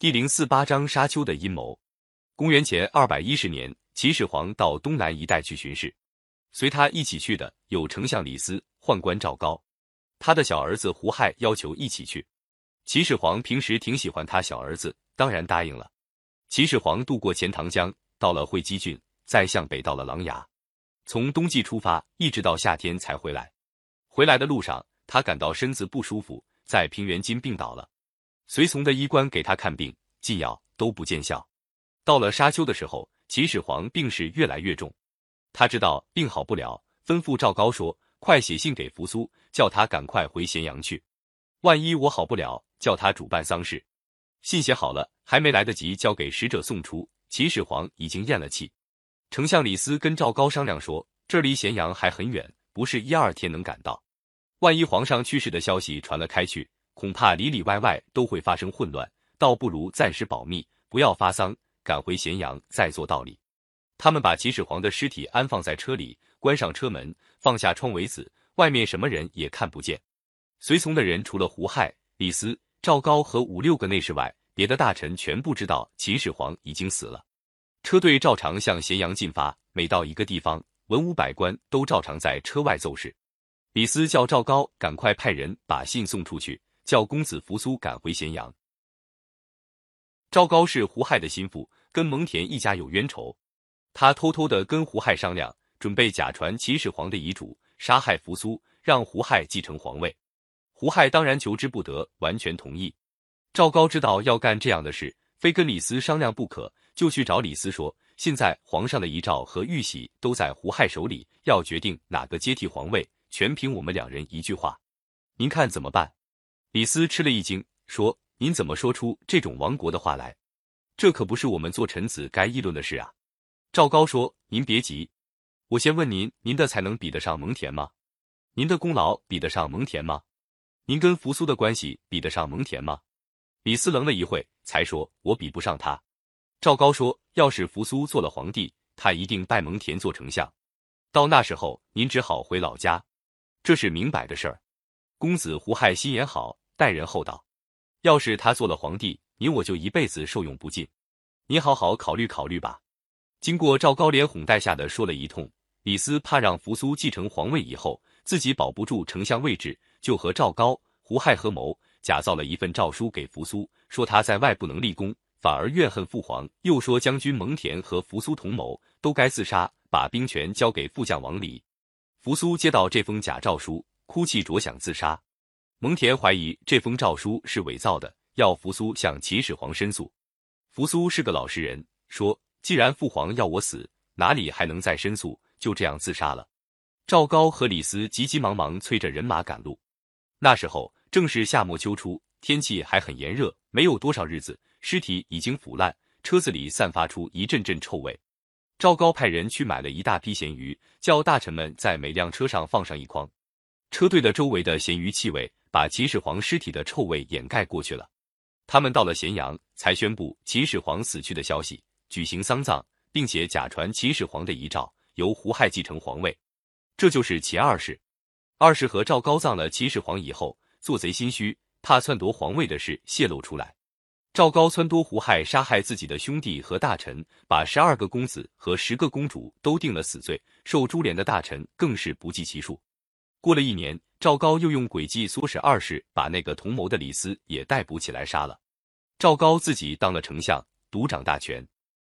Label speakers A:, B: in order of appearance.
A: 第零四八章沙丘的阴谋。公元前二百一十年，秦始皇到东南一带去巡视，随他一起去的有丞相李斯、宦官赵高，他的小儿子胡亥要求一起去。秦始皇平时挺喜欢他小儿子，当然答应了。秦始皇渡过钱塘江，到了会稽郡，再向北到了琅琊，从冬季出发，一直到夏天才回来。回来的路上，他感到身子不舒服，在平原津病倒了。随从的医官给他看病、进药都不见效，到了沙丘的时候，秦始皇病势越来越重。他知道病好不了，吩咐赵高说：“快写信给扶苏，叫他赶快回咸阳去。万一我好不了，叫他主办丧事。”信写好了，还没来得及交给使者送出，秦始皇已经咽了气。丞相李斯跟赵高商量说：“这离咸阳还很远，不是一二天能赶到。万一皇上去世的消息传了开去。”恐怕里里外外都会发生混乱，倒不如暂时保密，不要发丧，赶回咸阳再做道理。他们把秦始皇的尸体安放在车里，关上车门，放下窗帷子，外面什么人也看不见。随从的人除了胡亥、李斯、赵高和五六个内侍外，别的大臣全不知道秦始皇已经死了。车队照常向咸阳进发，每到一个地方，文武百官都照常在车外奏事。李斯叫赵高赶快派人把信送出去。叫公子扶苏赶回咸阳。赵高是胡亥的心腹，跟蒙恬一家有冤仇。他偷偷的跟胡亥商量，准备假传秦始皇的遗嘱，杀害扶苏，让胡亥继承皇位。胡亥当然求之不得，完全同意。赵高知道要干这样的事，非跟李斯商量不可，就去找李斯说：“现在皇上的遗诏和玉玺都在胡亥手里，要决定哪个接替皇位，全凭我们两人一句话。您看怎么办？”李斯吃了一惊，说：“您怎么说出这种亡国的话来？这可不是我们做臣子该议论的事啊！”赵高说：“您别急，我先问您：您的才能比得上蒙恬吗？您的功劳比得上蒙恬吗？您跟扶苏的关系比得上蒙恬吗？”李斯愣了一会，才说：“我比不上他。”赵高说：“要是扶苏做了皇帝，他一定拜蒙恬做丞相，到那时候您只好回老家，这是明摆的事儿。公子胡亥心眼好。”待人厚道，要是他做了皇帝，你我就一辈子受用不尽。你好好考虑考虑吧。经过赵高连哄带吓的说了一通，李斯怕让扶苏继承皇位以后自己保不住丞相位置，就和赵高、胡亥合谋，假造了一份诏书给扶苏，说他在外不能立功，反而怨恨父皇，又说将军蒙恬和扶苏同谋，都该自杀，把兵权交给副将王离。扶苏接到这封假诏书，哭泣着想自杀。蒙恬怀疑这封诏书是伪造的，要扶苏向秦始皇申诉。扶苏是个老实人，说：“既然父皇要我死，哪里还能再申诉？就这样自杀了。”赵高和李斯急急忙忙催着人马赶路。那时候正是夏末秋初，天气还很炎热，没有多少日子，尸体已经腐烂，车子里散发出一阵阵臭味。赵高派人去买了一大批咸鱼，叫大臣们在每辆车上放上一筐。车队的周围的咸鱼气味。把秦始皇尸体的臭味掩盖过去了。他们到了咸阳，才宣布秦始皇死去的消息，举行丧葬，并且假传秦始皇的遗诏，由胡亥继承皇位。这就是秦二世。二世和赵高葬了秦始皇以后，做贼心虚，怕篡夺皇位的事泄露出来。赵高撺掇胡亥杀害自己的兄弟和大臣，把十二个公子和十个公主都定了死罪，受株连的大臣更是不计其数。过了一年。赵高又用诡计唆使二世把那个同谋的李斯也逮捕起来杀了。赵高自己当了丞相，独掌大权。